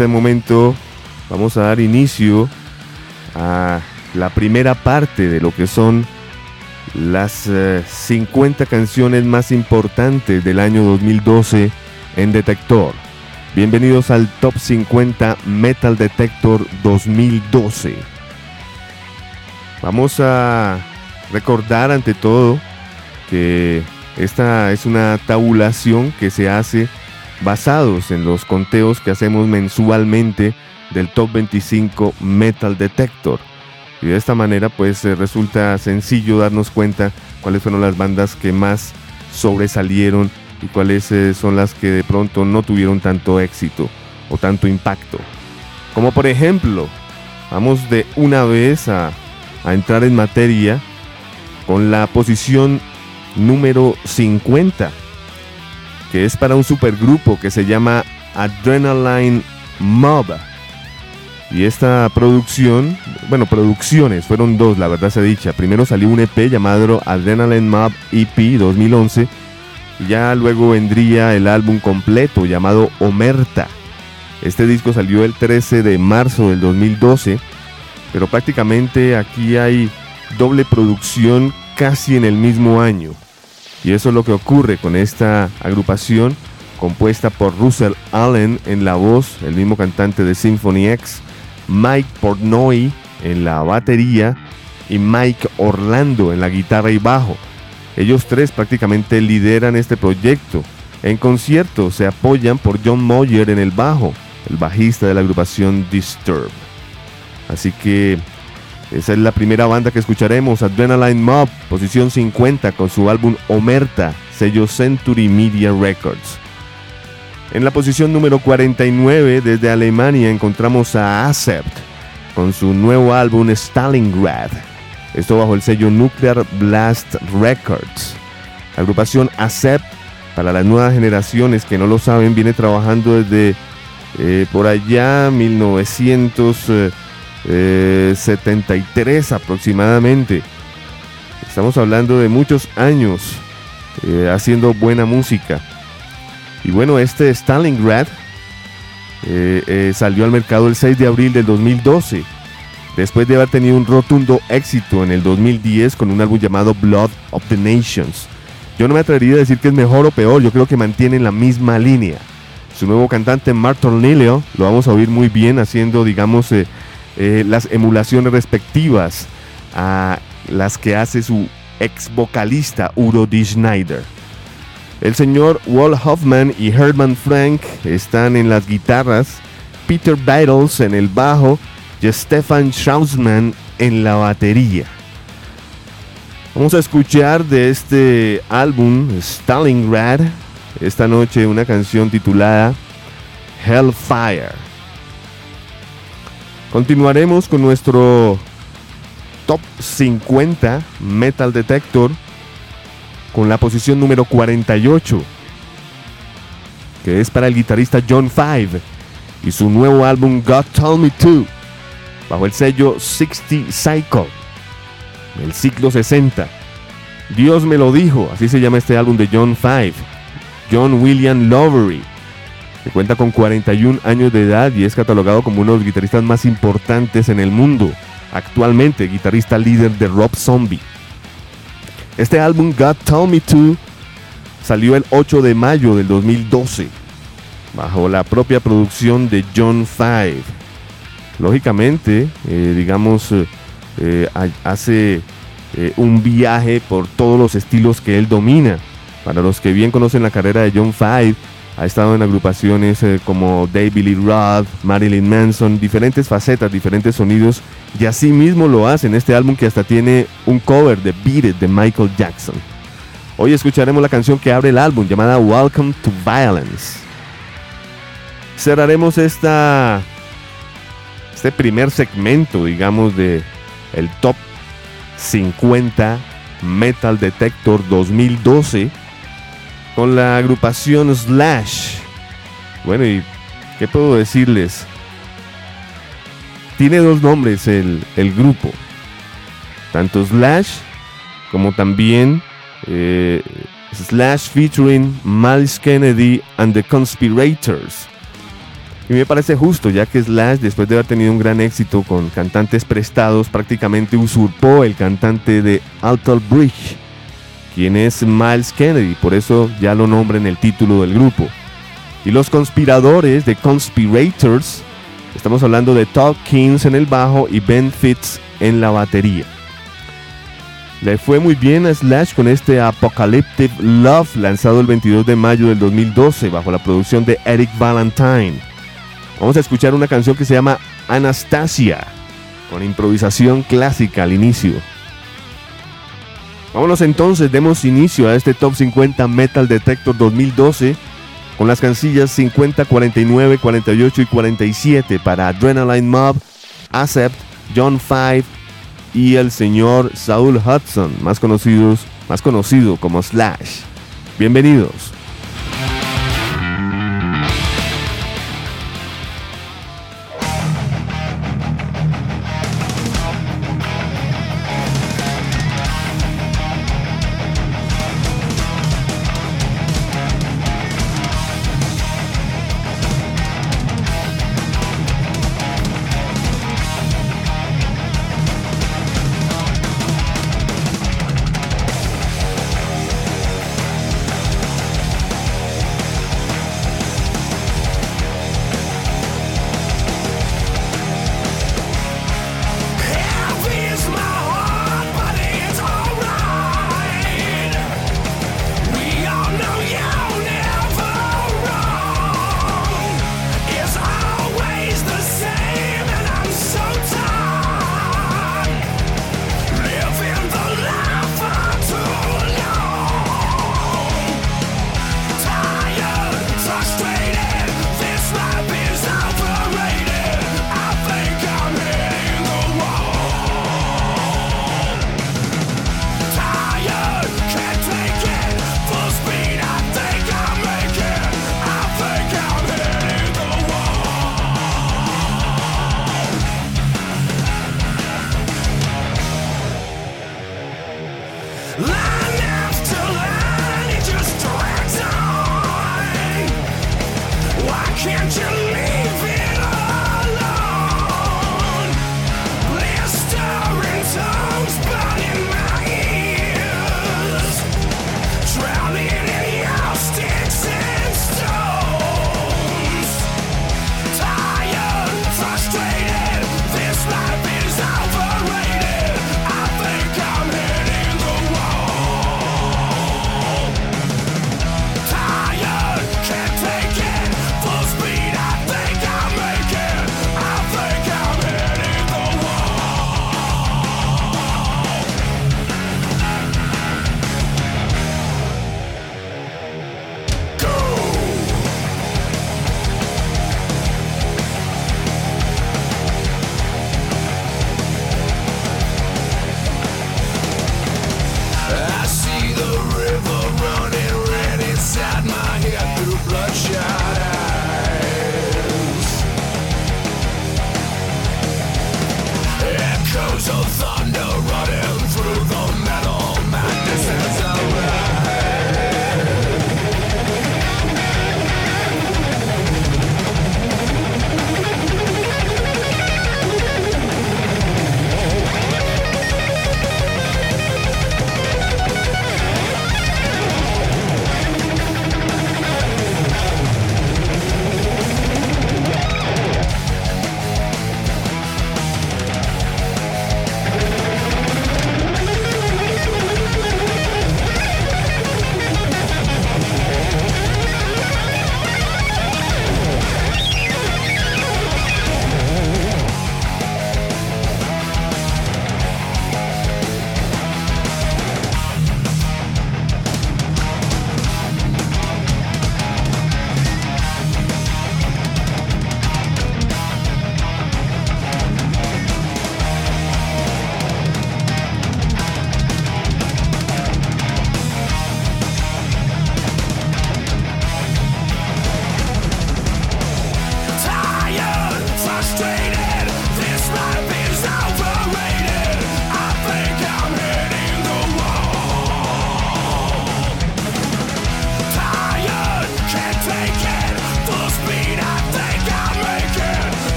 Este momento vamos a dar inicio a la primera parte de lo que son las 50 eh, canciones más importantes del año 2012 en Detector. Bienvenidos al Top 50 Metal Detector 2012. Vamos a recordar ante todo que esta es una tabulación que se hace basados en los conteos que hacemos mensualmente del Top 25 Metal Detector. Y de esta manera pues eh, resulta sencillo darnos cuenta cuáles fueron las bandas que más sobresalieron y cuáles eh, son las que de pronto no tuvieron tanto éxito o tanto impacto. Como por ejemplo, vamos de una vez a, a entrar en materia con la posición número 50, que es para un supergrupo que se llama Adrenaline Mob. Y esta producción, bueno, producciones, fueron dos, la verdad se dicha. Primero salió un EP llamado Adrenaline Mob EP 2011 ya luego vendría el álbum completo llamado Omerta. Este disco salió el 13 de marzo del 2012, pero prácticamente aquí hay doble producción casi en el mismo año. Y eso es lo que ocurre con esta agrupación compuesta por Russell Allen en la voz, el mismo cantante de Symphony X, Mike Portnoy en la batería y Mike Orlando en la guitarra y bajo. Ellos tres prácticamente lideran este proyecto. En concierto se apoyan por John Moyer en el bajo, el bajista de la agrupación Disturb. Así que esa es la primera banda que escucharemos, Adrenaline Mob, posición 50 con su álbum Omerta, sello Century Media Records. En la posición número 49 desde Alemania encontramos a Acept con su nuevo álbum Stalingrad. Esto bajo el sello Nuclear Blast Records. La agrupación ACEP, para las nuevas generaciones que no lo saben, viene trabajando desde eh, por allá 1973 aproximadamente. Estamos hablando de muchos años eh, haciendo buena música. Y bueno, este Stalingrad eh, salió al mercado el 6 de abril del 2012 después de haber tenido un rotundo éxito en el 2010 con un álbum llamado Blood of the Nations. Yo no me atrevería a decir que es mejor o peor, yo creo que mantienen la misma línea. Su nuevo cantante Martin Lilio lo vamos a oír muy bien haciendo, digamos, eh, las emulaciones respectivas a las que hace su ex vocalista Uro D. Schneider. El señor Walt Hoffman y Herman Frank están en las guitarras, Peter Battles en el bajo y Stefan Schausman en la batería. Vamos a escuchar de este álbum Stalingrad esta noche una canción titulada Hellfire. Continuaremos con nuestro top 50 Metal Detector con la posición número 48, que es para el guitarrista John Five y su nuevo álbum God Told Me To bajo el sello 60 Cycle, el ciclo 60. Dios me lo dijo, así se llama este álbum de John Five, John William Lovery, que cuenta con 41 años de edad y es catalogado como uno de los guitarristas más importantes en el mundo, actualmente guitarrista líder de Rob Zombie. Este álbum, God Told Me To, salió el 8 de mayo del 2012, bajo la propia producción de John Five lógicamente, eh, digamos, eh, eh, hace un viaje por todos los estilos que él domina. Para los que bien conocen la carrera de John Five, ha estado en agrupaciones como David Lee Roth, Marilyn Manson, diferentes facetas, diferentes sonidos, y así mismo lo hace en este álbum que hasta tiene un cover de Beat It de Michael Jackson. Hoy escucharemos la canción que abre el álbum llamada Welcome to Violence. Cerraremos esta este primer segmento, digamos, de el Top 50 Metal Detector 2012 con la agrupación Slash. Bueno, y ¿qué puedo decirles? Tiene dos nombres el, grupo, tanto Slash como también eh, Slash featuring Miles Kennedy and the Conspirators. Y me parece justo, ya que Slash, después de haber tenido un gran éxito con cantantes prestados, prácticamente usurpó el cantante de Alter Bridge, quien es Miles Kennedy, por eso ya lo nombra en el título del grupo. Y los conspiradores de Conspirators, estamos hablando de Todd Kings en el bajo y Ben Fitz en la batería. Le fue muy bien a Slash con este Apocalyptic Love lanzado el 22 de mayo del 2012 bajo la producción de Eric Valentine. Vamos a escuchar una canción que se llama Anastasia, con improvisación clásica al inicio. Vámonos entonces, demos inicio a este Top 50 Metal Detector 2012 con las cancillas 50, 49, 48 y 47 para Adrenaline Mob, Acept, John Five y el señor Saul Hudson, más, conocidos, más conocido como Slash. Bienvenidos.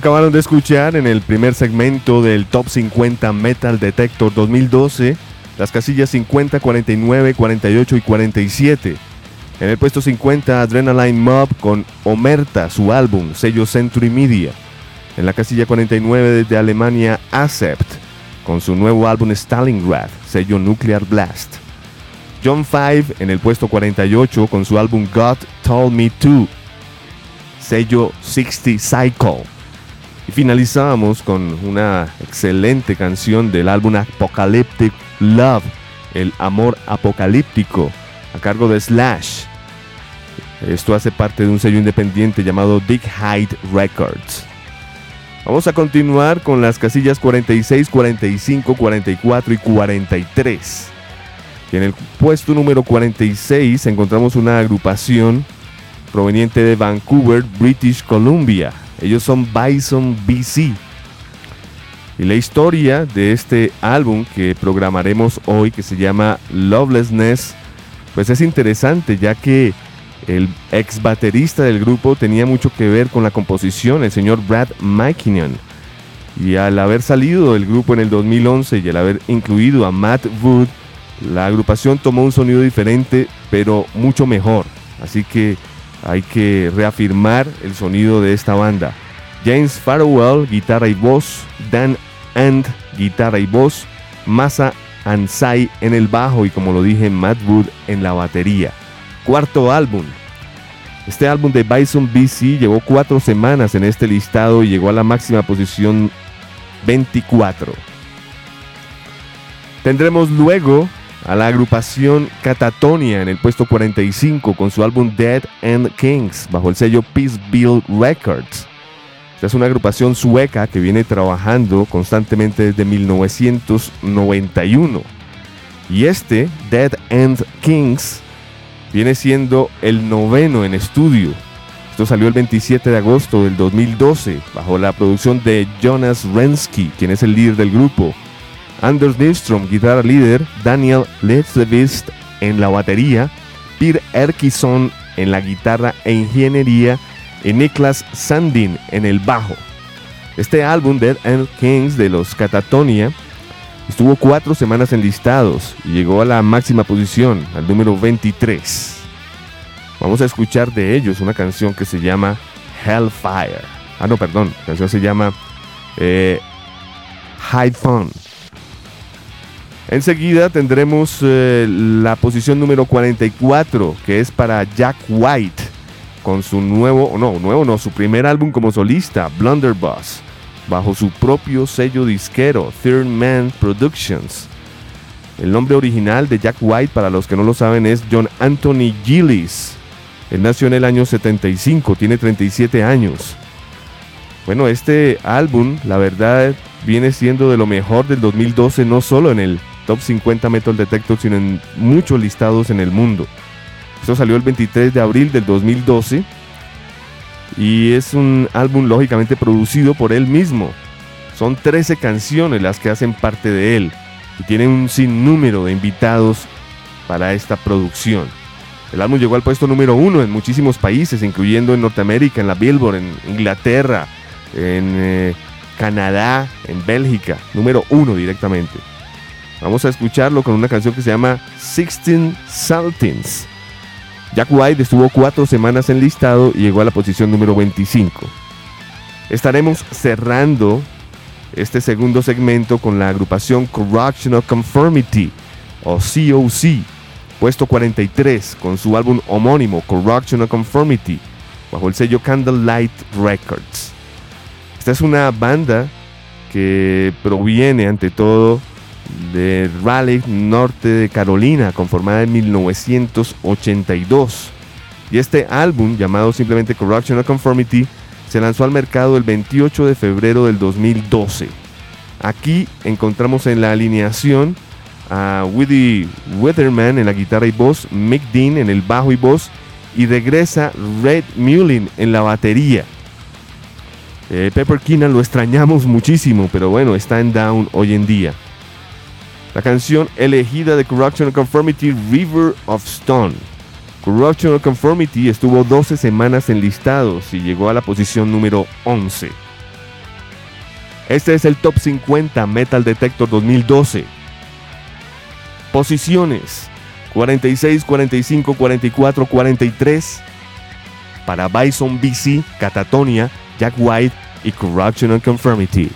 Acabaron de escuchar en el primer segmento del Top 50 Metal Detector 2012 las casillas 50, 49, 48 y 47. En el puesto 50 Adrenaline Mob con Omerta, su álbum, sello Century Media. En la casilla 49 desde Alemania Acept con su nuevo álbum Stalingrad, sello Nuclear Blast. John Five en el puesto 48 con su álbum God Told Me To, sello 60 Cycle. Finalizamos con una excelente canción del álbum Apocalyptic Love, el amor apocalíptico, a cargo de Slash. Esto hace parte de un sello independiente llamado Big Height Records. Vamos a continuar con las casillas 46, 45, 44 y 43. Y en el puesto número 46 encontramos una agrupación proveniente de Vancouver, British Columbia, ellos son Bison BC. Y la historia de este álbum que programaremos hoy, que se llama Lovelessness, pues es interesante ya que el ex baterista del grupo tenía mucho que ver con la composición, el señor Brad McKinnon. Y al haber salido del grupo en el 2011 y al haber incluido a Matt Wood, la agrupación tomó un sonido diferente, pero mucho mejor. Así que hay que reafirmar el sonido de esta banda. James Farwell, guitarra y voz, Dan And, guitarra y voz, Masa Ansai en el bajo y como lo dije, Matt Wood en la batería. Cuarto álbum. Este álbum de Bison BC llevó cuatro semanas en este listado y llegó a la máxima posición 24. Tendremos luego a la agrupación Catatonia en el puesto 45 con su álbum Dead and Kings bajo el sello Peace Bill Records. Esta es una agrupación sueca que viene trabajando constantemente desde 1991. Y este, Dead and Kings, viene siendo el noveno en estudio. Esto salió el 27 de agosto del 2012 bajo la producción de Jonas Rensky, quien es el líder del grupo. Anders Nilsson, guitarra líder, Daniel Letzevist en la batería, Peter Erkison en la guitarra e ingeniería y Niklas Sandin en el bajo. Este álbum, Dead End Kings de los Catatonia, estuvo cuatro semanas en listados y llegó a la máxima posición, al número 23. Vamos a escuchar de ellos una canción que se llama Hellfire. Ah, no, perdón, la canción se llama eh, High Fun. Enseguida tendremos eh, la posición número 44, que es para Jack White, con su nuevo, no, nuevo no, su primer álbum como solista, Blunderbuss, bajo su propio sello disquero, Third Man Productions. El nombre original de Jack White, para los que no lo saben, es John Anthony Gillis. Él nació en el año 75, tiene 37 años. Bueno, este álbum, la verdad, viene siendo de lo mejor del 2012, no solo en el top 50 Metal Detector, sino en muchos listados en el mundo. Esto salió el 23 de abril del 2012 y es un álbum lógicamente producido por él mismo. Son 13 canciones las que hacen parte de él y tiene un sinnúmero de invitados para esta producción. El álbum llegó al puesto número uno en muchísimos países, incluyendo en Norteamérica, en la Billboard, en Inglaterra, en eh, Canadá, en Bélgica, número uno directamente. Vamos a escucharlo con una canción que se llama Sixteen Saltins. Jack White estuvo cuatro semanas en listado y llegó a la posición número 25. Estaremos cerrando este segundo segmento con la agrupación Correctional Conformity o COC, puesto 43 con su álbum homónimo Correctional Conformity bajo el sello Candlelight Records. Esta es una banda que proviene ante todo de Raleigh, norte de Carolina, conformada en 1982. Y este álbum, llamado simplemente Corruptional Conformity, se lanzó al mercado el 28 de febrero del 2012. Aquí encontramos en la alineación a Woody Weatherman en la guitarra y voz, Mick Dean en el bajo y voz, y regresa Red Mullen en la batería. Eh, Pepper Keenan lo extrañamos muchísimo, pero bueno, está en down hoy en día la canción elegida de Corruption and Conformity, River of Stone. Corruption and Conformity estuvo 12 semanas en listados y llegó a la posición número 11. Este es el Top 50 Metal Detector 2012. Posiciones 46, 45, 44, 43 para Bison BC, Catatonia, Jack White y Corruption and Conformity.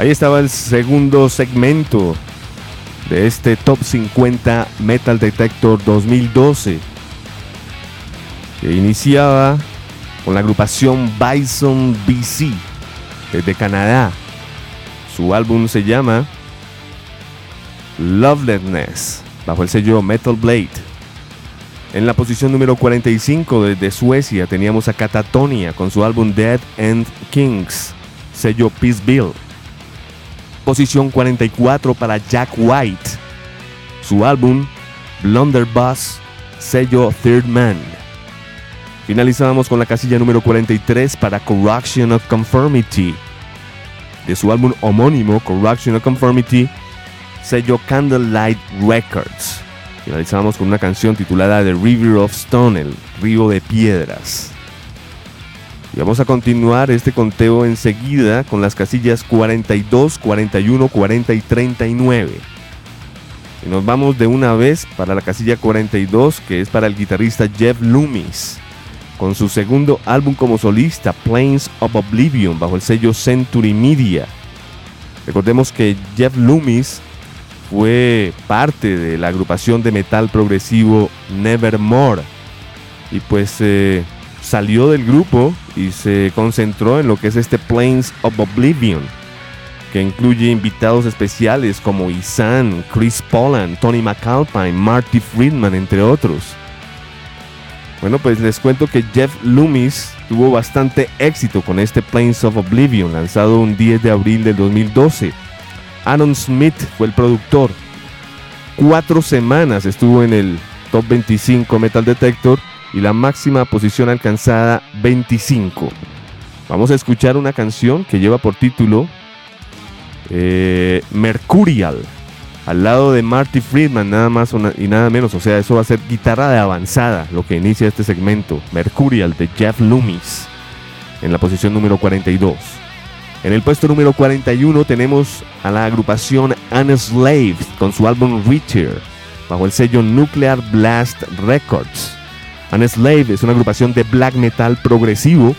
Ahí estaba el segundo segmento de este Top 50 Metal Detector 2012, que iniciaba con la agrupación Bison BC desde Canadá. Su álbum se llama Lovelessness, bajo el sello Metal Blade. En la posición número 45 desde Suecia teníamos a Catatonia con su álbum Dead End Kings, sello Peace Bill. Posición 44 para Jack White. Su álbum Blunderbuss, sello Third Man. Finalizábamos con la casilla número 43 para Corruption of Conformity. De su álbum homónimo Corruption of Conformity, sello Candlelight Records. Finalizamos con una canción titulada The River of Stone, el río de piedras. Y vamos a continuar este conteo enseguida con las casillas 42, 41, 40 y 39. Y nos vamos de una vez para la casilla 42, que es para el guitarrista Jeff Loomis, con su segundo álbum como solista, Plains of Oblivion, bajo el sello Century Media. Recordemos que Jeff Loomis fue parte de la agrupación de metal progresivo Nevermore. Y pues eh, salió del grupo y se concentró en lo que es este Plains of Oblivion, que incluye invitados especiales como Isan, Chris Pollan, Tony McAlpine, Marty Friedman, entre otros. Bueno, pues les cuento que Jeff Loomis tuvo bastante éxito con este Plains of Oblivion, lanzado un 10 de abril del 2012. Aaron Smith fue el productor. Cuatro semanas estuvo en el Top 25 Metal Detector y la máxima posición alcanzada 25. Vamos a escuchar una canción que lleva por título eh, Mercurial, al lado de Marty Friedman, nada más y nada menos. O sea, eso va a ser guitarra de avanzada, lo que inicia este segmento. Mercurial de Jeff Loomis, en la posición número 42. En el puesto número 41 tenemos a la agrupación Enslaved con su álbum Richer, bajo el sello Nuclear Blast Records. Enslaved es una agrupación de black metal progresivo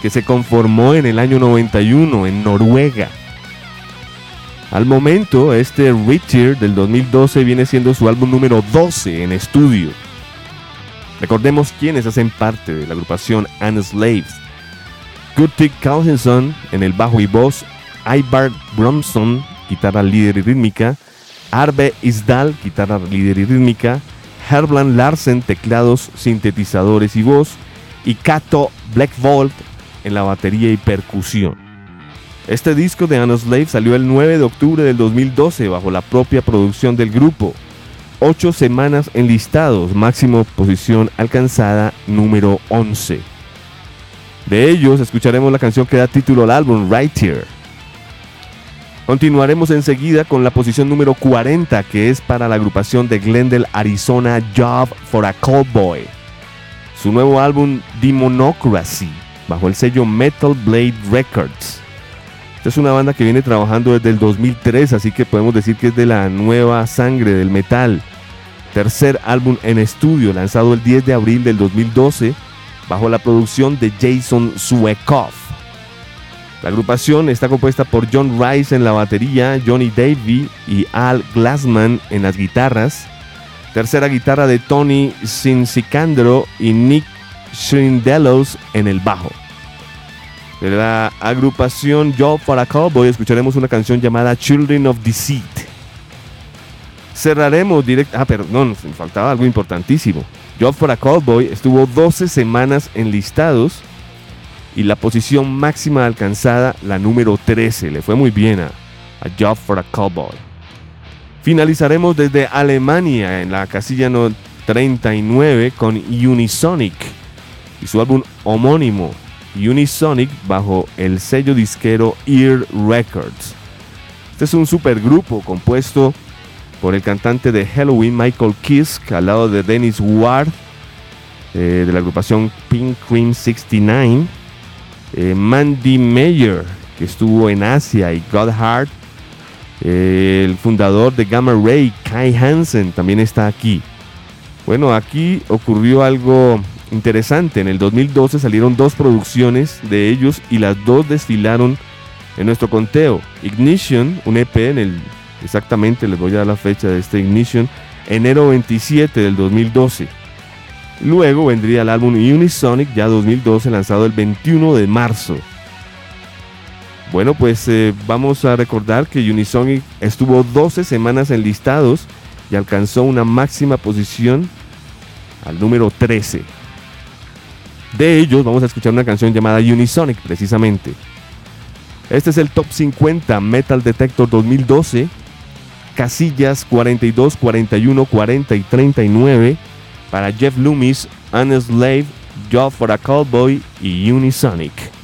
que se conformó en el año 91 en Noruega. Al momento, este Richer del 2012 viene siendo su álbum número 12 en estudio. Recordemos quiénes hacen parte de la agrupación Enslaved. Guttig Carlson en el bajo y voz, Ivar Bromson, guitarra líder y rítmica, Arve Isdal, guitarra líder y rítmica, Herbland Larsen, teclados, sintetizadores y voz, y Kato Blackvolt en la batería y percusión. Este disco de Slave salió el 9 de octubre del 2012 bajo la propia producción del grupo. Ocho semanas en listados, máximo posición alcanzada número 11. De ellos escucharemos la canción que da título al álbum Right Here. Continuaremos enseguida con la posición número 40 que es para la agrupación de Glendale, Arizona, Job for a Cowboy. Su nuevo álbum Demonocracy bajo el sello Metal Blade Records. Esta es una banda que viene trabajando desde el 2003, así que podemos decir que es de la nueva sangre del metal. Tercer álbum en estudio, lanzado el 10 de abril del 2012 bajo la producción de Jason Suekoff. La agrupación está compuesta por John Rice en la batería, Johnny Davey y Al Glassman en las guitarras. Tercera guitarra de Tony Sincicandro y Nick Shrindelos en el bajo. De la agrupación Job for a Cowboy escucharemos una canción llamada Children of Deceit. Cerraremos directo. Ah, perdón, faltaba algo importantísimo. Job for a Cowboy estuvo 12 semanas en listados y la posición máxima alcanzada, la número 13. Le fue muy bien a, a Job for a Cowboy. Finalizaremos desde Alemania en la casilla 39 con Unisonic y su álbum homónimo Unisonic bajo el sello disquero Ear Records. Este es un supergrupo compuesto por el cantante de Halloween Michael Kiske al lado de Dennis Ward eh, de la agrupación Pink Cream 69, eh, Mandy Mayer que estuvo en Asia y God Heart, eh, el fundador de Gamma Ray Kai Hansen también está aquí. Bueno, aquí ocurrió algo interesante. En el 2012 salieron dos producciones de ellos y las dos desfilaron en nuestro conteo. Ignition, un EP en el exactamente les voy a dar la fecha de este Ignition, enero 27 del 2012. Luego vendría el álbum Unisonic, ya 2012, lanzado el 21 de marzo. Bueno, pues eh, vamos a recordar que Unisonic estuvo 12 semanas en listados y alcanzó una máxima posición al número 13. De ellos vamos a escuchar una canción llamada Unisonic precisamente. Este es el Top 50 Metal Detector 2012 casillas 42, 41, 40 y 39 para Jeff Loomis, Slave, Job for a Cowboy y Unisonic.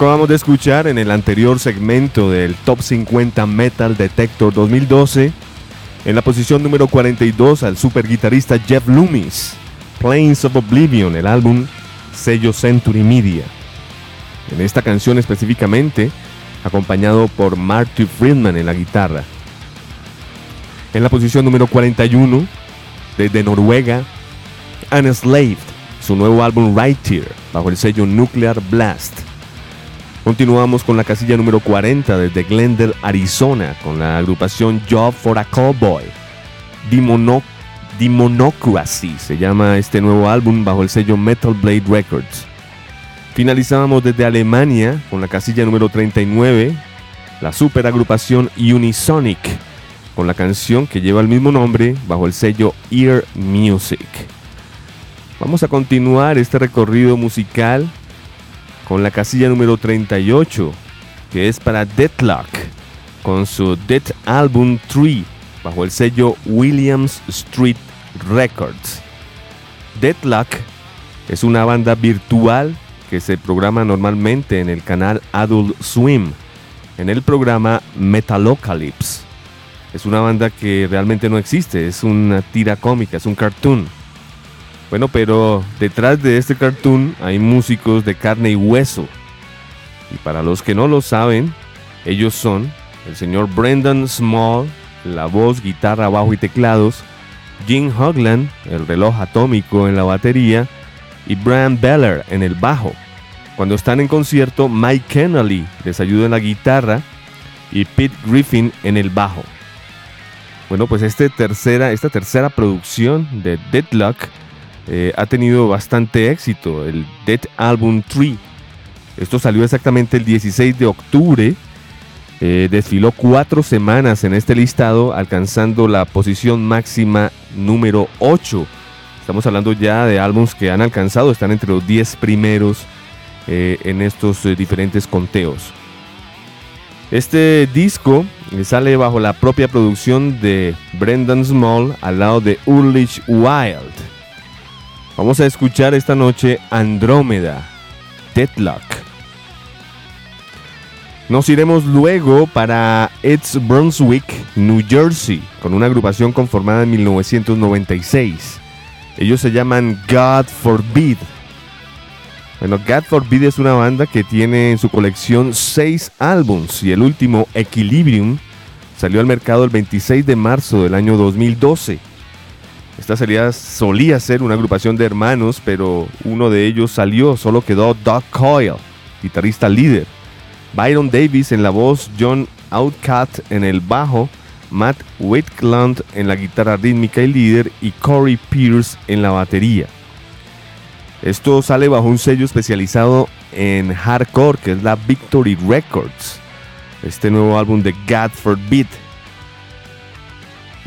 Acabamos de escuchar en el anterior segmento del Top 50 Metal Detector 2012, en la posición número 42 al super guitarrista Jeff Loomis, Plains of Oblivion, el álbum sello Century Media. En esta canción específicamente, acompañado por Marty Friedman en la guitarra. En la posición número 41, desde Noruega, Unslaved, su nuevo álbum Right Here, bajo el sello Nuclear Blast. Continuamos con la casilla número 40 desde Glendale, Arizona, con la agrupación Job for a Cowboy. Demonocracy se llama este nuevo álbum bajo el sello Metal Blade Records. Finalizábamos desde Alemania con la casilla número 39, la super agrupación Unisonic, con la canción que lleva el mismo nombre bajo el sello Ear Music. Vamos a continuar este recorrido musical con la casilla número 38, que es para Deadlock, con su Dead Album 3, bajo el sello Williams Street Records. Deadlock es una banda virtual que se programa normalmente en el canal Adult Swim, en el programa Metalocalypse. Es una banda que realmente no existe, es una tira cómica, es un cartoon bueno, pero detrás de este cartoon hay músicos de carne y hueso. Y para los que no lo saben, ellos son el señor Brendan Small, la voz, guitarra, bajo y teclados, Jim Hogland, el reloj atómico en la batería, y Brian Beller en el bajo. Cuando están en concierto, Mike Kennelly les ayuda en la guitarra y Pete Griffin en el bajo. Bueno, pues este tercera, esta tercera producción de Deadlock eh, ha tenido bastante éxito, el Dead Album 3. Esto salió exactamente el 16 de octubre. Eh, desfiló cuatro semanas en este listado, alcanzando la posición máxima número 8. Estamos hablando ya de álbumes que han alcanzado, están entre los 10 primeros eh, en estos diferentes conteos. Este disco sale bajo la propia producción de Brendan Small al lado de Ulrich Wild. Vamos a escuchar esta noche Andrómeda, Deadlock. Nos iremos luego para East Brunswick, New Jersey, con una agrupación conformada en 1996. Ellos se llaman God Forbid. Bueno, God Forbid es una banda que tiene en su colección seis álbums y el último, Equilibrium, salió al mercado el 26 de marzo del año 2012. Esta sería, solía ser una agrupación de hermanos, pero uno de ellos salió, solo quedó Doug Coyle, guitarrista líder. Byron Davis en la voz, John Outcat en el bajo, Matt Whitland en la guitarra rítmica y líder y Corey Pierce en la batería. Esto sale bajo un sello especializado en hardcore que es la Victory Records. Este nuevo álbum de God Forbid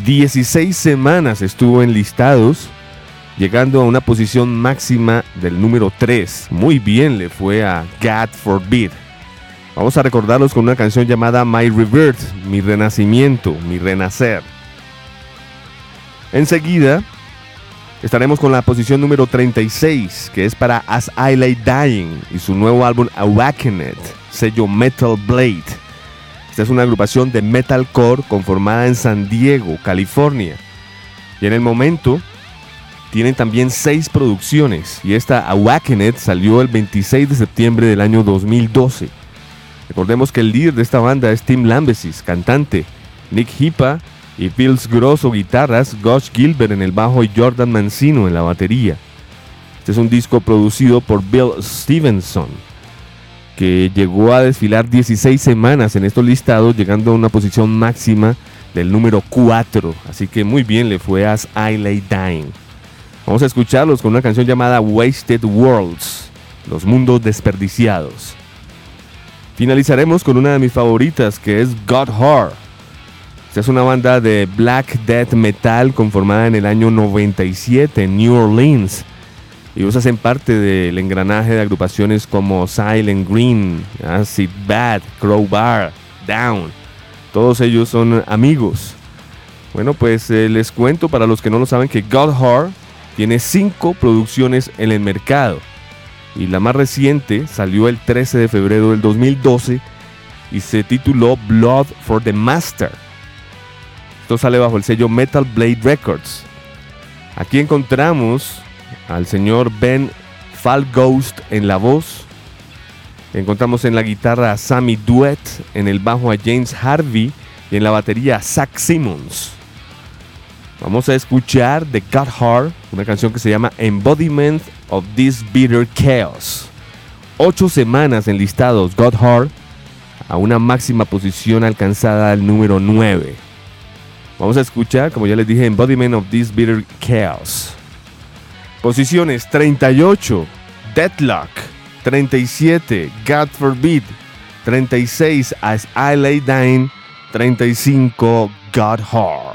16 semanas estuvo en listados, llegando a una posición máxima del número 3. Muy bien le fue a God Forbid. Vamos a recordarlos con una canción llamada My Rebirth, mi renacimiento, mi renacer. Enseguida estaremos con la posición número 36, que es para As I Lay Dying y su nuevo álbum Awakened, sello Metal Blade. Esta es una agrupación de metalcore conformada en San Diego, California. Y en el momento tienen también seis producciones y esta Awakened salió el 26 de septiembre del año 2012. Recordemos que el líder de esta banda es Tim Lambesis, cantante, Nick Hipa y Bills Grosso guitarras, Gosh Gilbert en el bajo y Jordan Mancino en la batería. Este es un disco producido por Bill Stevenson que llegó a desfilar 16 semanas en estos listados, llegando a una posición máxima del número 4. Así que muy bien le fue a I Lay Dying. Vamos a escucharlos con una canción llamada Wasted Worlds, Los Mundos Desperdiciados. Finalizaremos con una de mis favoritas que es God Horror. Esta es una banda de black death metal conformada en el año 97 en New Orleans ellos hacen parte del engranaje de agrupaciones como Silent Green, Acid Bad, Crowbar, Down. Todos ellos son amigos. Bueno, pues eh, les cuento para los que no lo saben que God Heart tiene cinco producciones en el mercado. y la más reciente salió el 13 de febrero del 2012 y se tituló Blood for the Master. Esto sale bajo el sello Metal Blade Records. Aquí encontramos al señor Ben Falghost en la voz. Encontramos en la guitarra a Sammy Duet, en el bajo a James Harvey y en la batería a Zach Simmons. Vamos a escuchar The God Heart, una canción que se llama Embodiment of This Bitter Chaos. Ocho semanas en listados God Heart a una máxima posición alcanzada al número 9. Vamos a escuchar, como ya les dije, Embodiment of This Bitter Chaos. Posiciones 38, Deadlock. 37, God Forbid. 36, As I Lay Dying. 35, God Heart.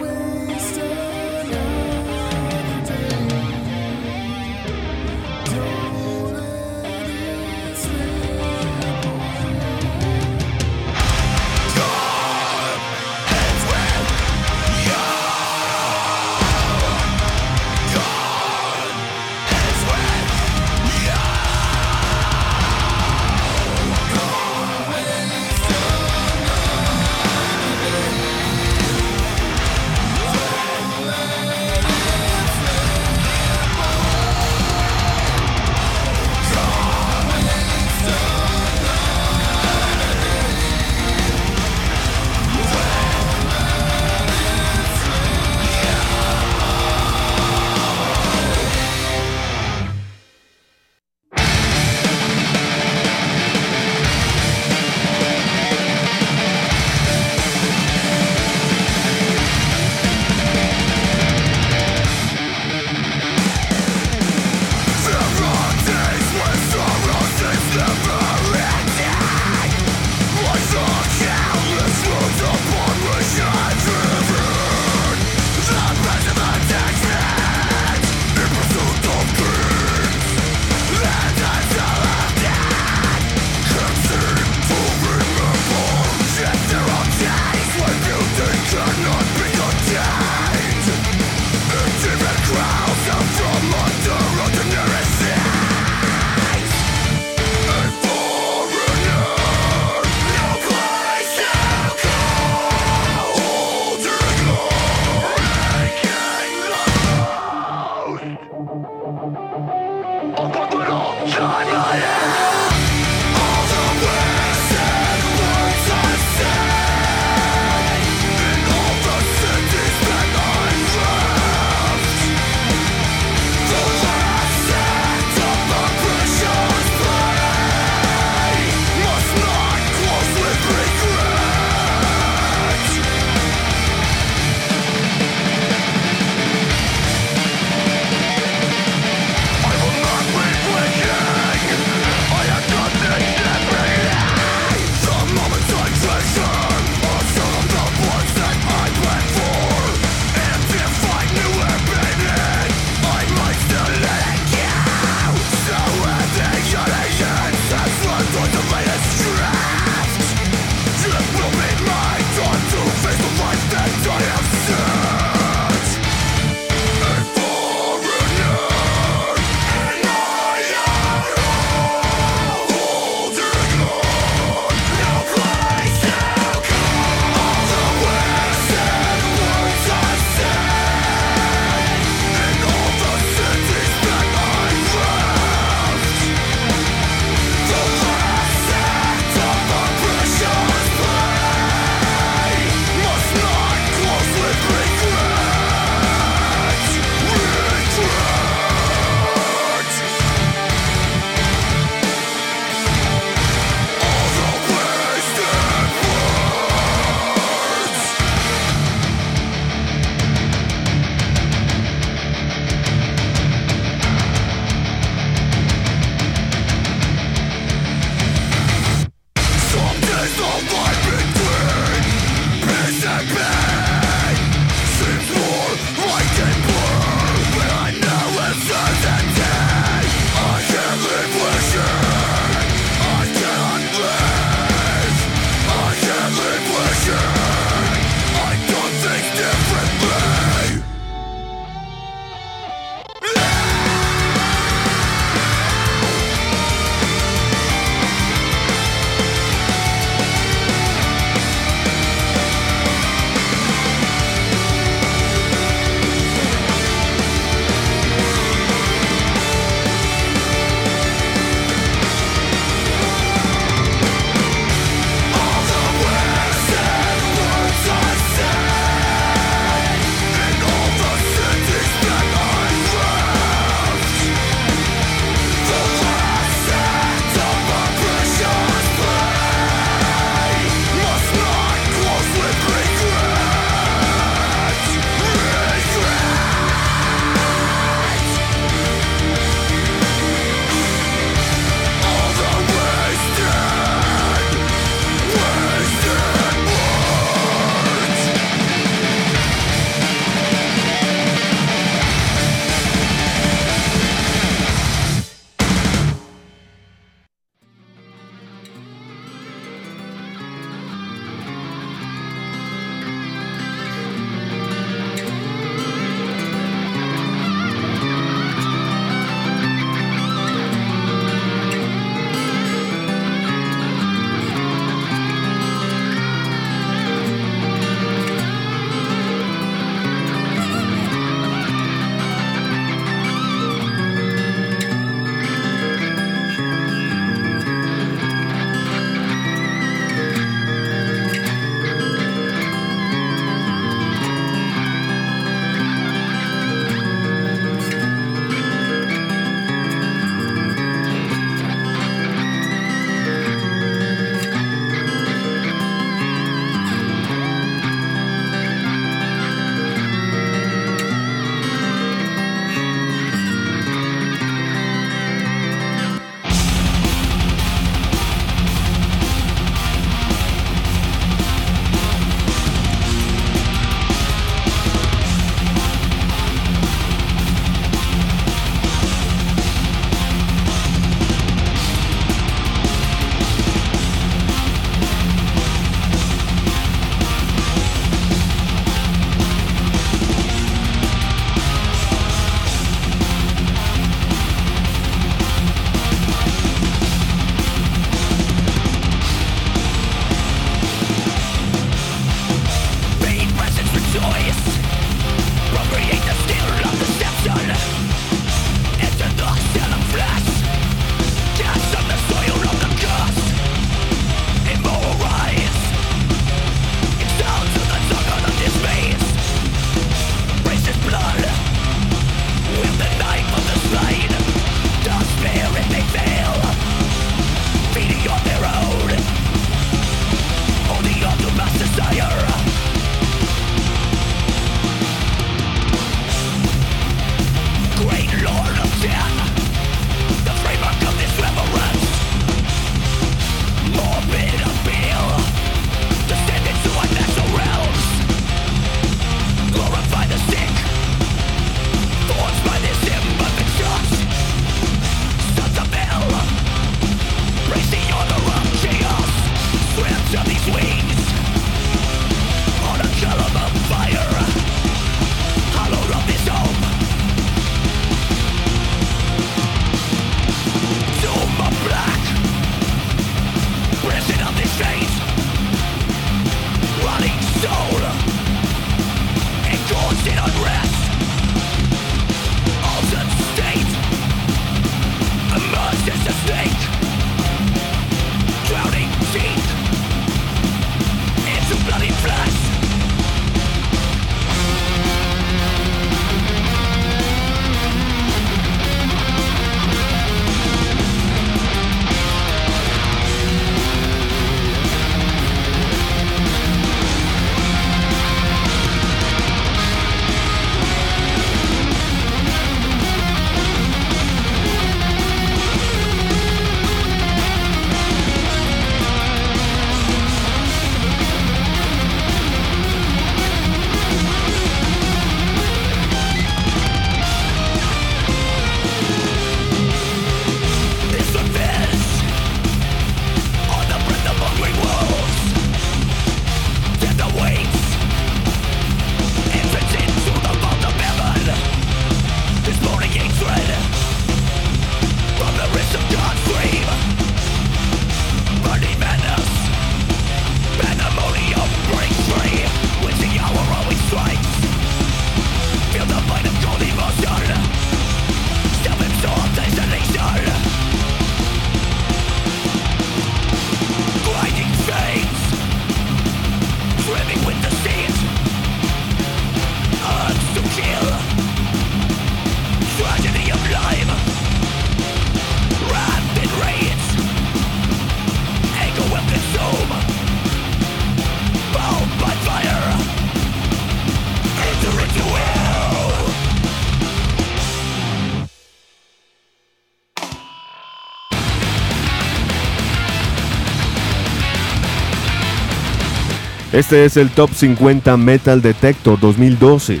Este es el Top 50 Metal Detector 2012.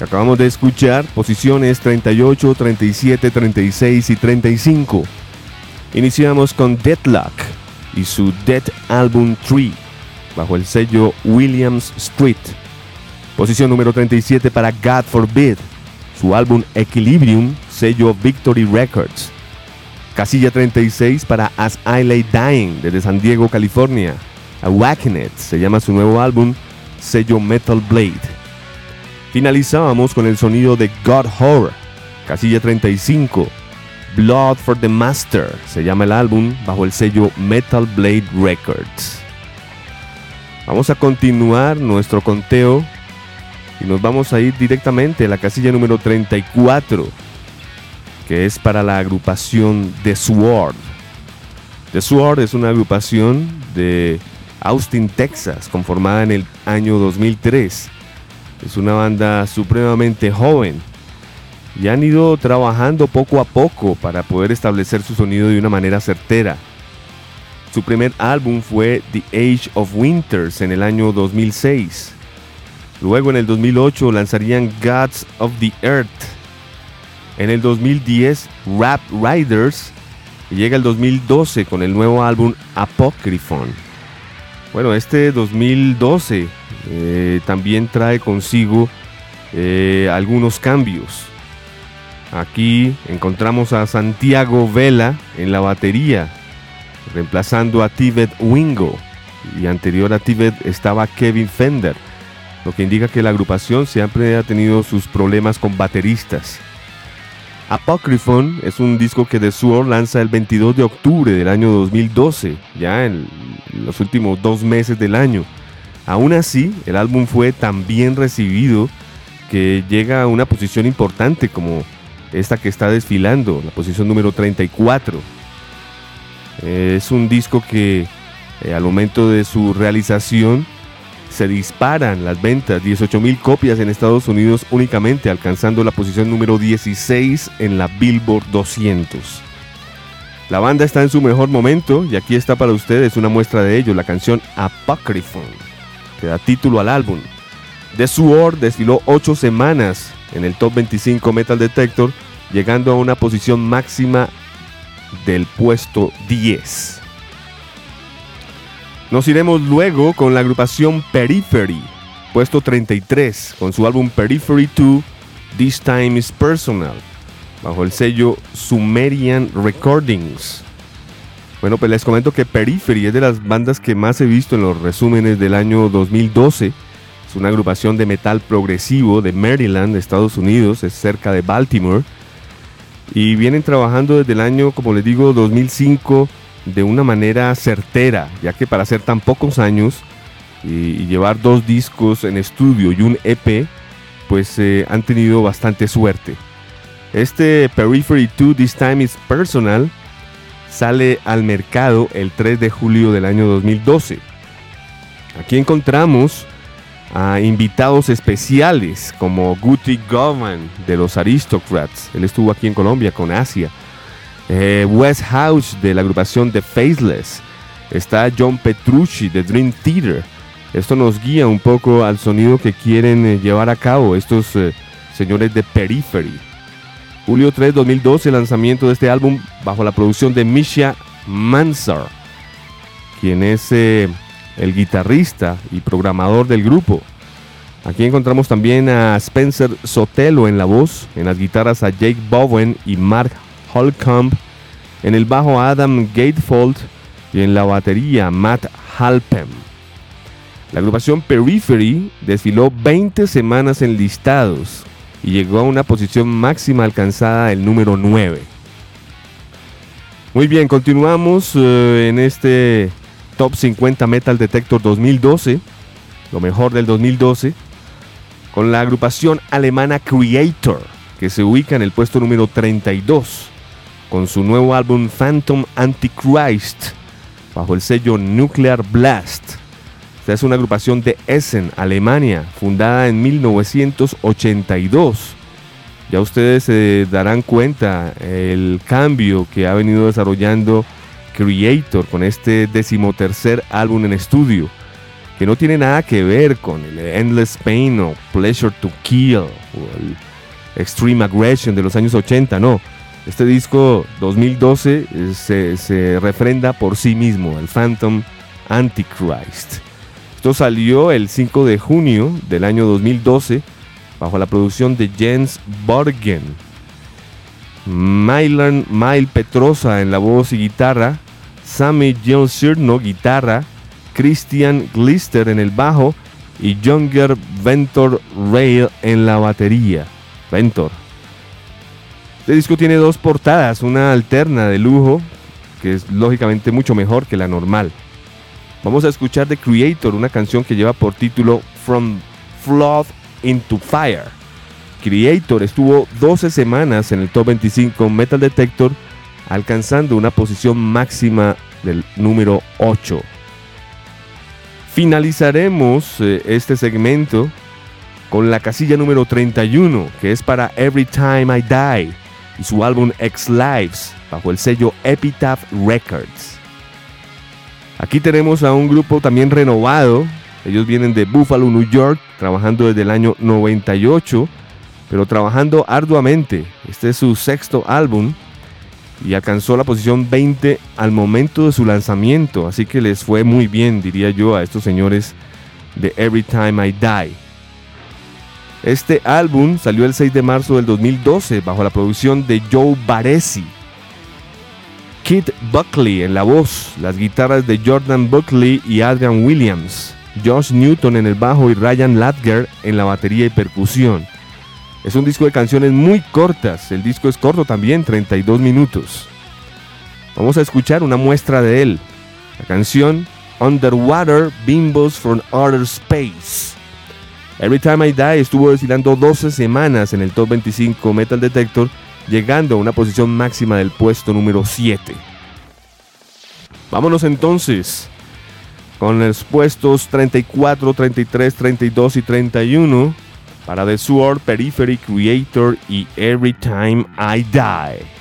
Acabamos de escuchar posiciones 38, 37, 36 y 35. Iniciamos con Deadlock y su Dead Album 3 bajo el sello Williams Street. Posición número 37 para God Forbid, su álbum Equilibrium, sello Victory Records. Casilla 36 para As I Lay Dying desde San Diego, California. Awakened se llama su nuevo álbum, sello Metal Blade. Finalizábamos con el sonido de God Horror, casilla 35. Blood for the Master se llama el álbum bajo el sello Metal Blade Records. Vamos a continuar nuestro conteo y nos vamos a ir directamente a la casilla número 34, que es para la agrupación The Sword. The Sword es una agrupación de Austin, Texas, conformada en el año 2003. Es una banda supremamente joven y han ido trabajando poco a poco para poder establecer su sonido de una manera certera. Su primer álbum fue The Age of Winters en el año 2006. Luego en el 2008 lanzarían Gods of the Earth. En el 2010 Rap Riders y llega el 2012 con el nuevo álbum Apocryphon. Bueno, este 2012 eh, también trae consigo eh, algunos cambios. Aquí encontramos a Santiago Vela en la batería, reemplazando a Tibet Wingo. Y anterior a Tibet estaba Kevin Fender, lo que indica que la agrupación siempre ha tenido sus problemas con bateristas. Apocryphon es un disco que The Sword lanza el 22 de octubre del año 2012, ya en los últimos dos meses del año. Aún así, el álbum fue tan bien recibido que llega a una posición importante como esta que está desfilando, la posición número 34. Es un disco que eh, al momento de su realización se disparan las ventas, 18 mil copias en Estados Unidos únicamente, alcanzando la posición número 16 en la Billboard 200. La banda está en su mejor momento y aquí está para ustedes una muestra de ello, la canción Apocryphon, que da título al álbum. The Sword desfiló 8 semanas en el Top 25 Metal Detector, llegando a una posición máxima del puesto 10. Nos iremos luego con la agrupación Periphery, puesto 33, con su álbum Periphery 2, This Time is Personal, bajo el sello Sumerian Recordings. Bueno, pues les comento que Periphery es de las bandas que más he visto en los resúmenes del año 2012. Es una agrupación de metal progresivo de Maryland, Estados Unidos, es cerca de Baltimore. Y vienen trabajando desde el año, como les digo, 2005 de una manera certera, ya que para hacer tan pocos años y, llevar dos discos en estudio y un EP, pues eh, han tenido bastante suerte. Este Periphery 2 This Time is Personal sale al mercado el 3 de julio del año 2012. Aquí encontramos a invitados especiales como Guthrie Govan de los Aristocrats. Él estuvo aquí en Colombia con Asia. Eh, West House de la agrupación The Faceless. Está John Petrucci de Dream Theater. Esto nos guía un poco al sonido que quieren eh, llevar a cabo estos eh, señores de Periphery. Julio 3, 2012, lanzamiento de este álbum bajo la producción de Misha Mansar, quien es el guitarrista y programador del grupo. Aquí encontramos también a Spencer Sotelo en la voz, en las guitarras a Jake Bowen y Mark Holcomb, en el bajo Adam Gatefold y en la batería Matt Halpem. La agrupación Periphery desfiló 20 semanas en listados y llegó a una posición máxima alcanzada el número 9. Muy bien, continuamos eh, en este Top 50 Metal Detector 2012, lo mejor del 2012, con la agrupación alemana Creator, que se ubica en el puesto número 32 con su nuevo álbum Phantom Antichrist bajo el sello Nuclear Blast. Esta es una agrupación de Essen, Alemania, fundada en 1982. Ya ustedes se darán cuenta el cambio que ha venido desarrollando Creator con este decimotercer álbum en estudio, que no tiene nada que ver con el Endless Pain o Pleasure to Kill o Extreme Aggression de los años 80, no. Este disco 2012 eh, se, se refrenda por sí mismo, el Phantom Antichrist. Esto salió el 5 de junio del año 2012 bajo la producción de Jens Borgen. Mylan Mile Petrosa en la voz y guitarra, Sammy Sirno guitarra, Christian Glister en el bajo y Younger Ventor Rail en la batería. Ventor. Este disco tiene dos portadas, una alterna de lujo, que es lógicamente mucho mejor que la normal. Vamos a escuchar The Creator, una canción que lleva por título From Flood into Fire. Creator estuvo 12 semanas en el top 25 Metal Detector alcanzando una posición máxima del número 8. Finalizaremos eh, este segmento con la casilla número 31, que es para Every Time I Die, y su álbum X Lives, bajo el sello Epitaph Records. Aquí tenemos a un grupo también renovado, ellos vienen de Buffalo, New York, trabajando desde el año 98, pero trabajando arduamente. Este es su sexto álbum y alcanzó la posición 20 al momento de su lanzamiento, así que les fue muy bien, diría yo, a estos señores de Every Time I Die. Este álbum salió el 6 de marzo del 2012 bajo la producción de Joe Baresi. Kit Buckley en la voz, las guitarras de Jordan Buckley y Adrian Williams, Josh Newton en el bajo y Ryan Ladger en la batería y percusión. Es un disco de canciones muy cortas. El disco es corto también, 32 minutos. Vamos a escuchar una muestra de él. La canción Underwater Bimbos from Outer Space. Every Time I Die estuvo desfilando 12 semanas en el top 25 Metal Detector, llegando a una posición máxima del puesto número 7. Vámonos entonces con los puestos 34, 33, 32 y 31 para The Sword, Periphery Creator y Every Time I Die.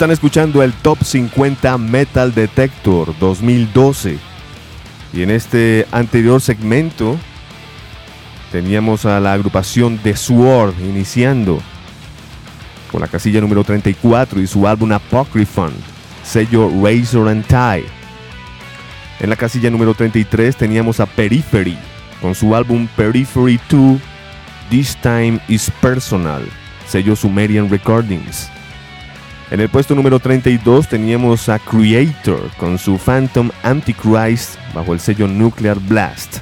Están escuchando el Top 50 Metal Detector 2012. Y en este anterior segmento teníamos a la agrupación The Sword iniciando con la casilla número 34 y su álbum Apocryphon, sello Razor and Tie. En la casilla número 33 teníamos a Periphery con su álbum Periphery 2, This Time is Personal, sello Sumerian Recordings. En el puesto número 32 teníamos a Creator con su Phantom Antichrist bajo el sello Nuclear Blast.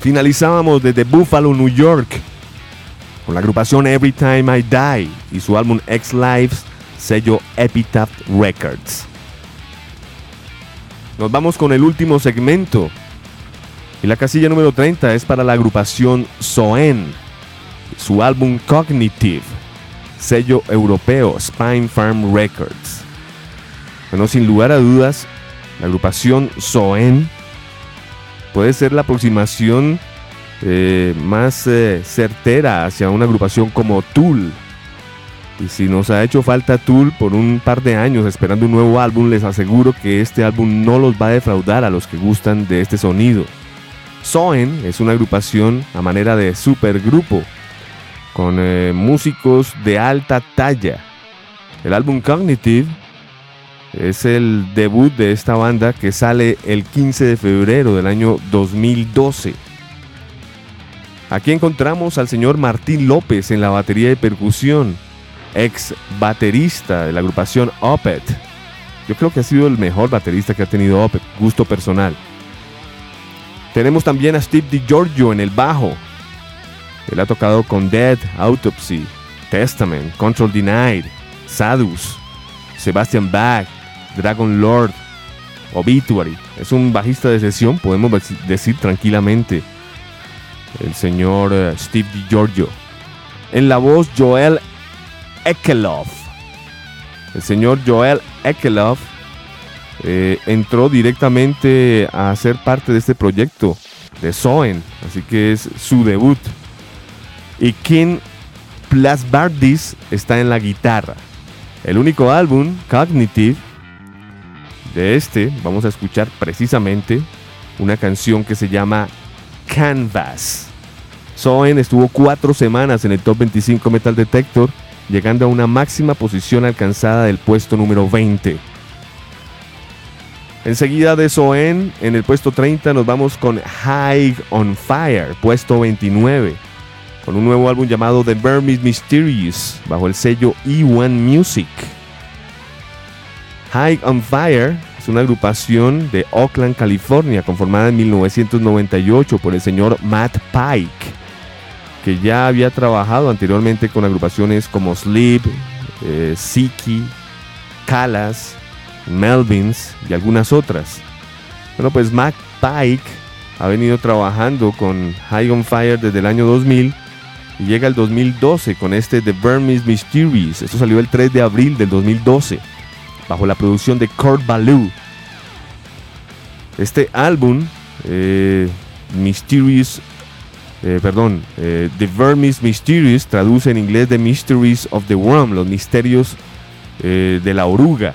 Finalizábamos desde Buffalo, New York, con la agrupación Every Time I Die y su álbum X Lives, sello Epitaph Records. Nos vamos con el último segmento. Y la casilla número 30 es para la agrupación Soen, su álbum Cognitive sello europeo Spine Farm Records. Bueno, sin lugar a dudas, la agrupación Soen puede ser la aproximación eh, más eh, certera hacia una agrupación como Tool. Y si nos ha hecho falta Tool por un par de años esperando un nuevo álbum, les aseguro que este álbum no los va a defraudar a los que gustan de este sonido. Soen es una agrupación a manera de supergrupo con eh, músicos de alta talla. El álbum Cognitive es el debut de esta banda que sale el 15 de febrero del año 2012. Aquí encontramos al señor Martín López en la batería de percusión, ex baterista de la agrupación Opet. Yo creo que ha sido el mejor baterista que ha tenido Opet, gusto personal. Tenemos también a Steve DiGiorgio en el bajo, él ha tocado con Dead, Autopsy, Testament, Control Denied, Sadus, Sebastian Bach, Dragon Lord, Obituary. Es un bajista de sesión, podemos decir tranquilamente. El señor eh, Steve DiGiorgio. En la voz, Joel Ekelov. El señor Joel Ekelov eh, entró directamente a ser parte de este proyecto de Soen, así que es su debut y King Plasbardis está en la guitarra. El único álbum, Cognitive, de este vamos a escuchar precisamente una canción que se llama Canvas. Soen estuvo cuatro semanas en el Top 25 Metal Detector, llegando a una máxima posición alcanzada del puesto número 20. Enseguida de Soen, en el puesto 30 nos vamos con High on Fire, puesto 29 con un nuevo álbum llamado The Burmese Mysterious bajo el sello E1 Music. High on Fire es una agrupación de Oakland, California, conformada en 1998 por el señor Matt Pike, que ya había trabajado anteriormente con agrupaciones como Sleep, eh, Siki, Calas, Melvins y algunas otras. Bueno, pues Matt Pike ha venido trabajando con High on Fire desde el año 2000 y llega el 2012 con este The Burmese Mysterious. Esto salió el 3 de abril del 2012 bajo la producción de Kurt Ballou. Este álbum, eh, Mysterious, eh, perdón, eh, The Burmese Mysterious traduce en inglés The Mysteries of the Worm, los misterios de la oruga.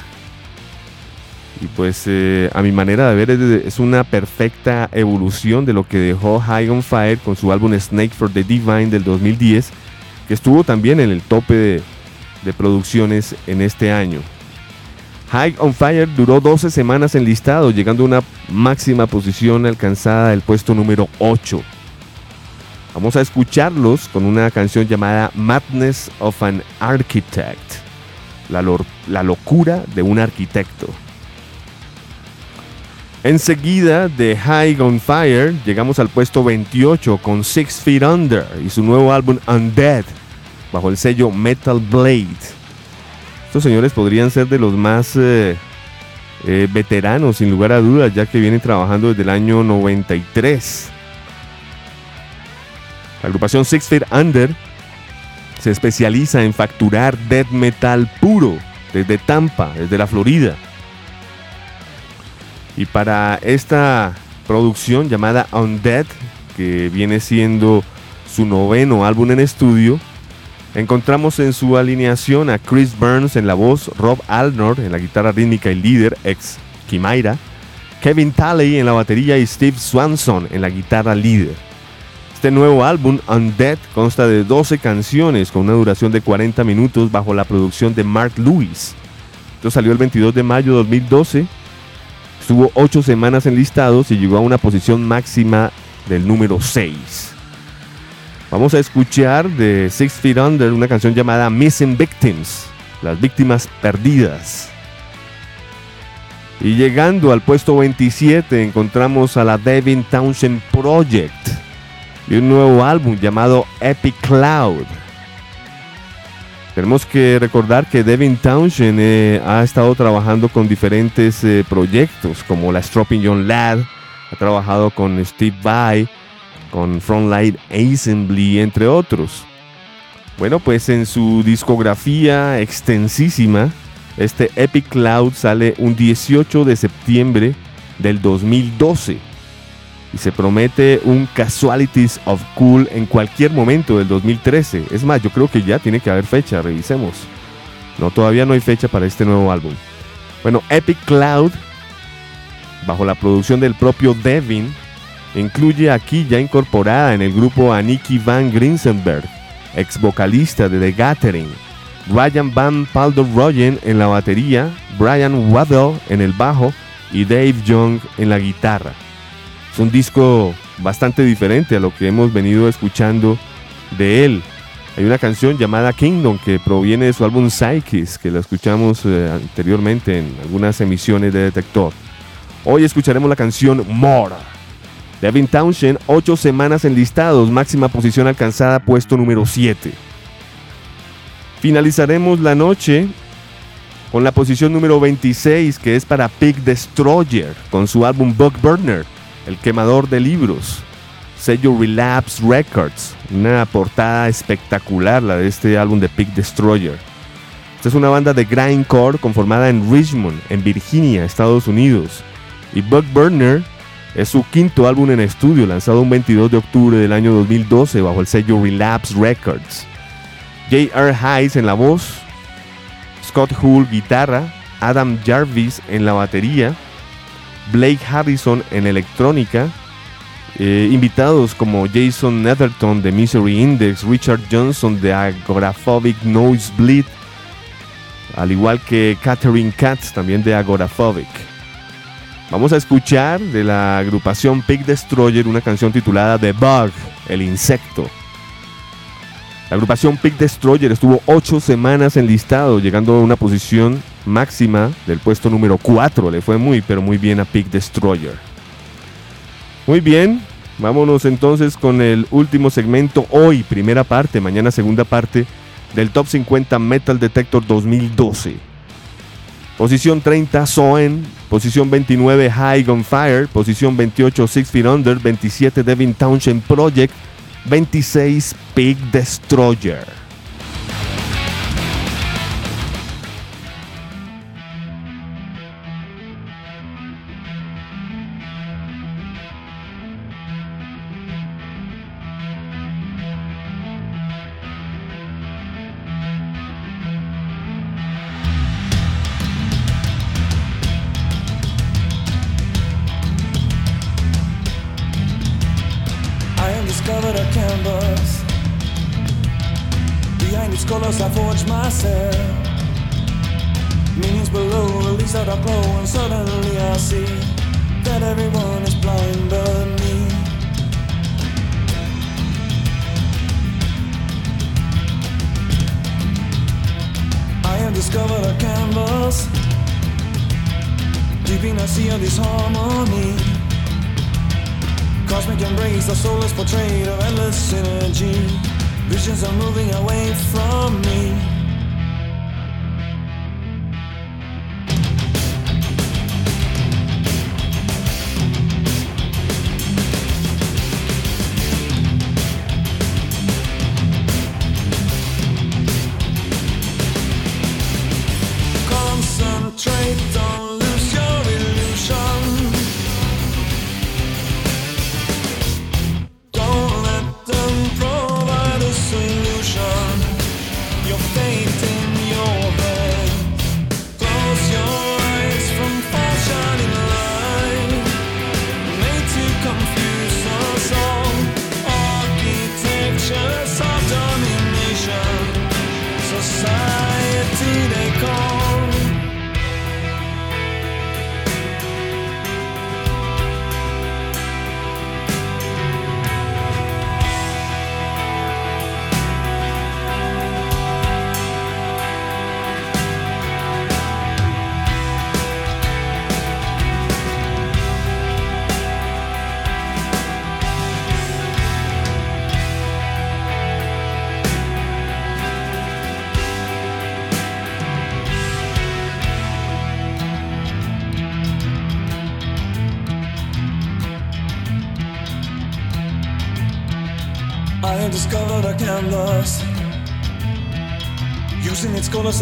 Y pues a mi manera de ver es, una perfecta evolución de lo que dejó High on Fire con su álbum Snake for the Divine del 2010, que estuvo también en el tope de, producciones en este año. High on Fire duró 12 semanas en listado, llegando a una máxima posición alcanzada del puesto número 8. Vamos a escucharlos con una canción llamada Madness of an Architect, la locura de un arquitecto. Enseguida de High on Fire llegamos al puesto 28 con Six Feet Under y su nuevo álbum Undead bajo el sello Metal Blade. Estos señores podrían ser de los más eh, eh, veteranos sin lugar a dudas ya que vienen trabajando desde el año 93. La agrupación Six Feet Under se especializa en facturar death metal puro desde Tampa, desde la Florida. Y para esta producción llamada Undead, que viene siendo su noveno álbum en estudio, Encontramos en su alineación a Chris Burns en la voz, Rob Alnor en la guitarra rítmica y líder, ex Kimaira, Kevin Talley en la batería y Steve Swanson en la guitarra líder. Este nuevo álbum, Undead, consta de 12 canciones con una duración de 40 minutos bajo la producción de Mark Lewis. Esto salió el 22 de mayo de 2012, estuvo 8 semanas en listados y llegó a una posición máxima del número 6. Vamos a escuchar de Six Feet Under una canción llamada Missing Victims, las víctimas perdidas. Y llegando al puesto 27 encontramos a la Devin Townshend Project y un nuevo álbum llamado Epic Cloud. Tenemos que recordar que Devin Townshend eh, ha estado trabajando con diferentes eh, proyectos como la Stropping Young Lad, ha trabajado con Steve Vai, con Frontlight Assembly, entre otros. Bueno, pues en su discografía extensísima, este Epic Cloud sale un 18 de septiembre del 2012 y se promete un Casualties of Cool en cualquier momento del 2013. Es más, yo creo que ya tiene que haber fecha, revisemos. No, todavía no hay fecha para este nuevo álbum. Bueno, Epic Cloud, bajo la producción del propio Devin, Incluye aquí ya incorporada en el grupo a Nicky Van Grinsenberg, ex vocalista de The Gathering, Ryan Van Royen en la batería, Brian Waddell en el bajo y Dave Young en la guitarra. Es un disco bastante diferente a lo que hemos venido escuchando de él. Hay una canción llamada Kingdom que proviene de su álbum Psyches, que la escuchamos eh, anteriormente en algunas emisiones de Detector. Hoy escucharemos la canción More. Devin Townshend, 8 semanas en listados, máxima posición alcanzada, puesto número 7. Finalizaremos la noche con la posición número 26, que es para Pig Destroyer, con su álbum Bug Burner, el quemador de libros. Sello Relapse Records, una portada espectacular la de este álbum de Pig Destroyer. Esta es una banda de grindcore conformada en Richmond, en Virginia, Estados Unidos. Y Bug Burner es su quinto álbum en estudio, lanzado un 22 de octubre del año 2012 bajo el sello Relapse Records. J.R. Hayes en la voz, Scott Hull guitarra, Adam Jarvis en la batería, Blake Harrison en electrónica, eh, invitados como Jason Netherton de Misery Index, Richard Johnson de Agoraphobic Noise Bleed, al igual que Catherine Katz también de Agoraphobic. Vamos a escuchar de la agrupación Pig Destroyer una canción titulada The Bug, el insecto. La agrupación Pig Destroyer estuvo 8 semanas en listado, llegando a una posición máxima del puesto número 4. Le fue muy, pero muy bien a Pig Destroyer. Muy bien, vámonos entonces con el último segmento hoy, primera parte, mañana segunda parte del Top 50 Metal Detector 2012. Posición 30, Soen. Posición 29, High on Fire. Posición 28, Six Feet Under. 27, Devin Townshend Project. 26, Pig Destroyer. I go and suddenly I see that everyone is blind but me. I am discovered a canvas. Deep in the see all this harmony. Cosmic embrace, the soul is portrayed of endless energy. Visions are moving away from me.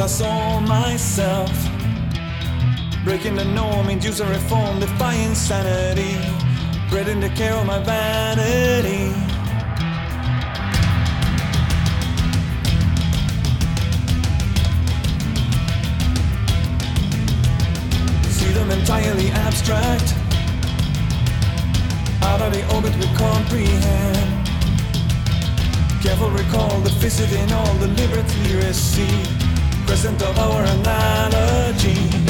I saw myself. Breaking the norm, induce a reform, defying sanity. Breading the care of my vanity. See them entirely abstract. Out of the orbit we comprehend. Careful recall the visit in all the literacy present of our analogy.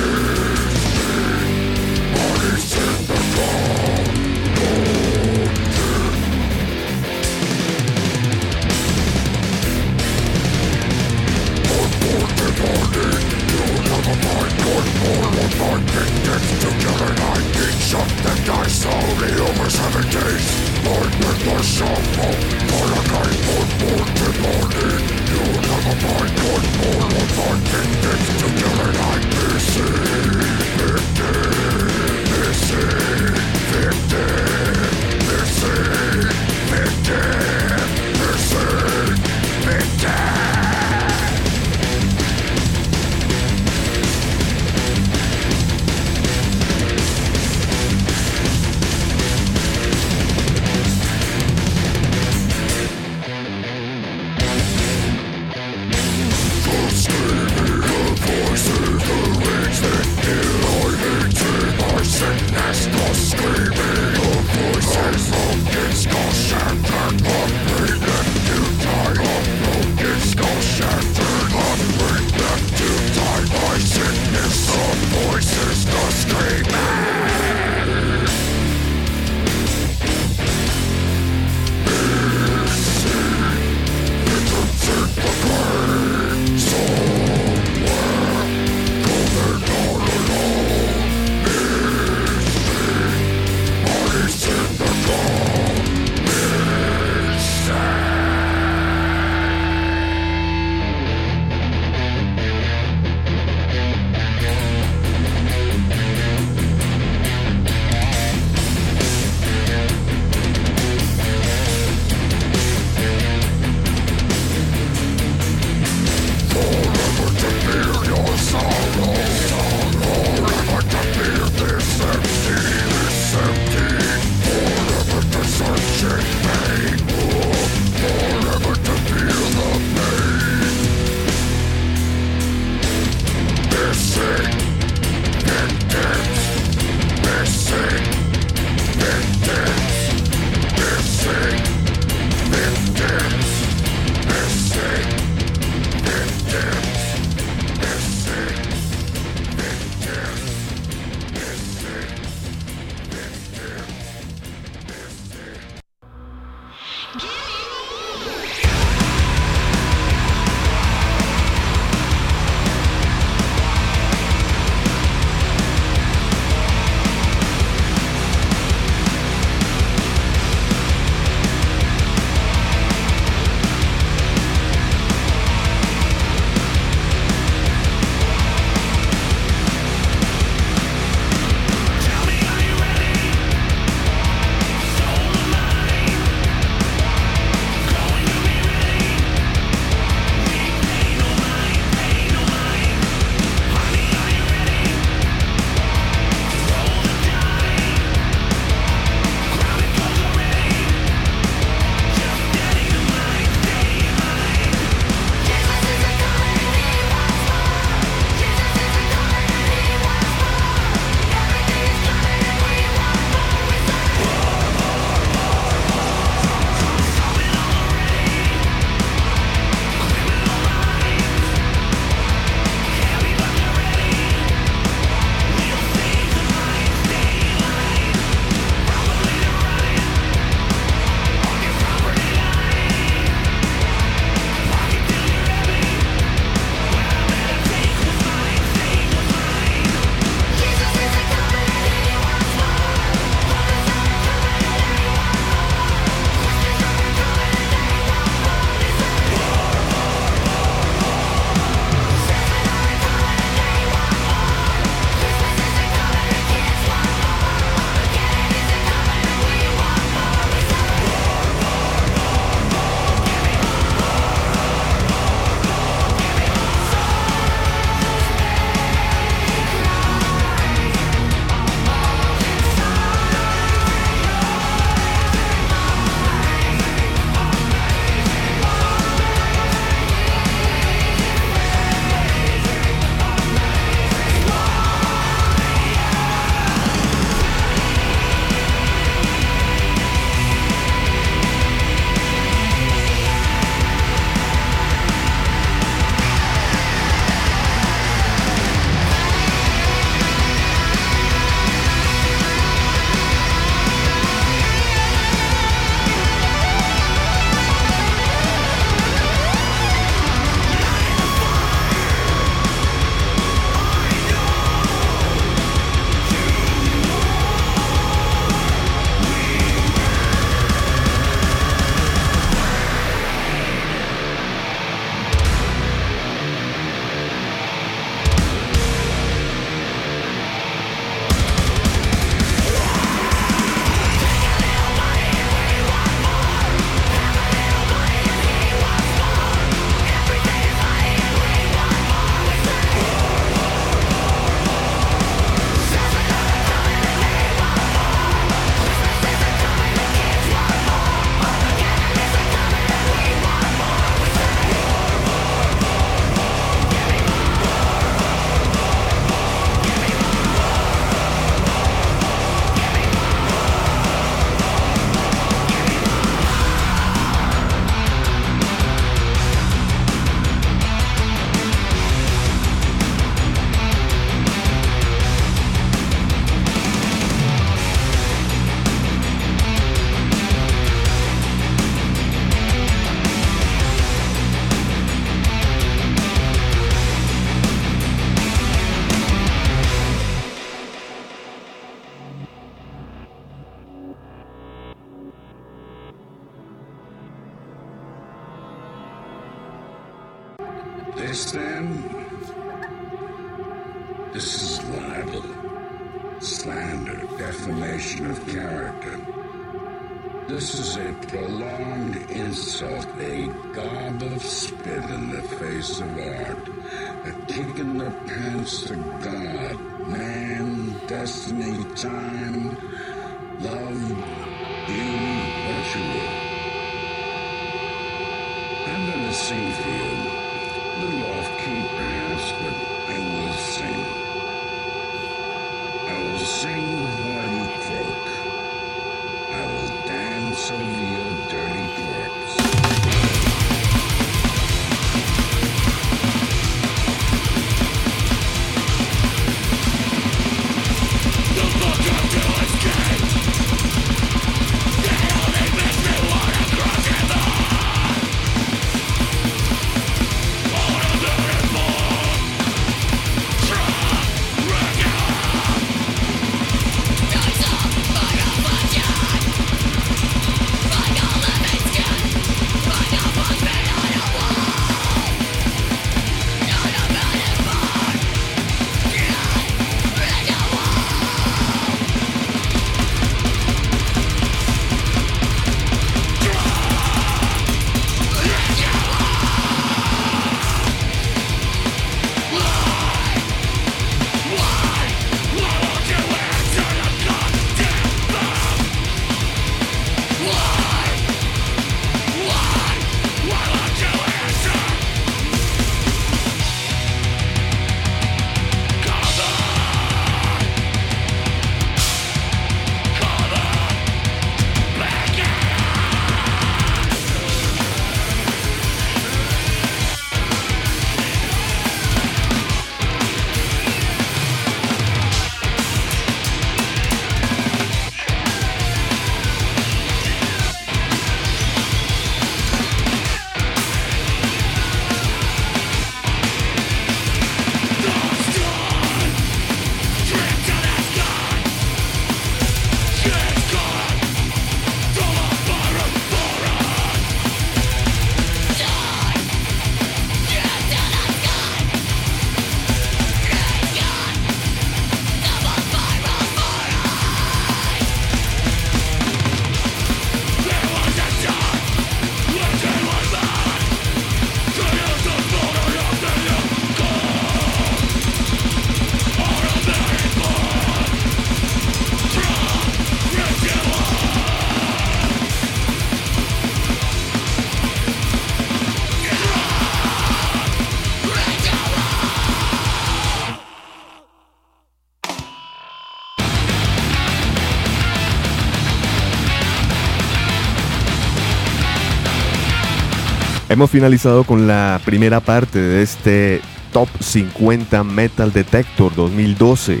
Hemos finalizado con la primera parte de este Top 50 Metal Detector 2012.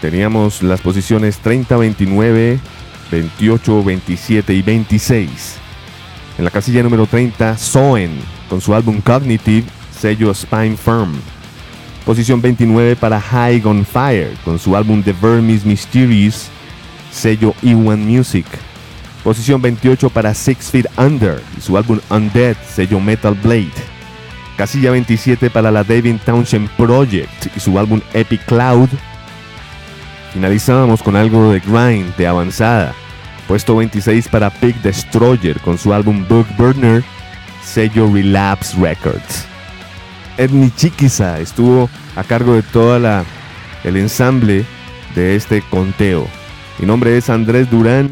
Teníamos las posiciones 30, 29, 28, 27 y 26. En la casilla número 30, Soen, con su álbum Cognitive, sello Spine Firm. Posición 29 para High on Fire, con su álbum The Vermis Mysterious, sello E1 Music. Posición 28 para Six Feet Under y su álbum Undead, sello Metal Blade. Casilla 27 para la David Townshend Project y su álbum Epic Cloud. Finalizábamos con algo de grind, de avanzada. Puesto 26 para Big Destroyer con su álbum Book Burner, sello Relapse Records. Edni Chiquiza estuvo a cargo de toda la el ensamble de este conteo. Mi nombre es Andrés Durán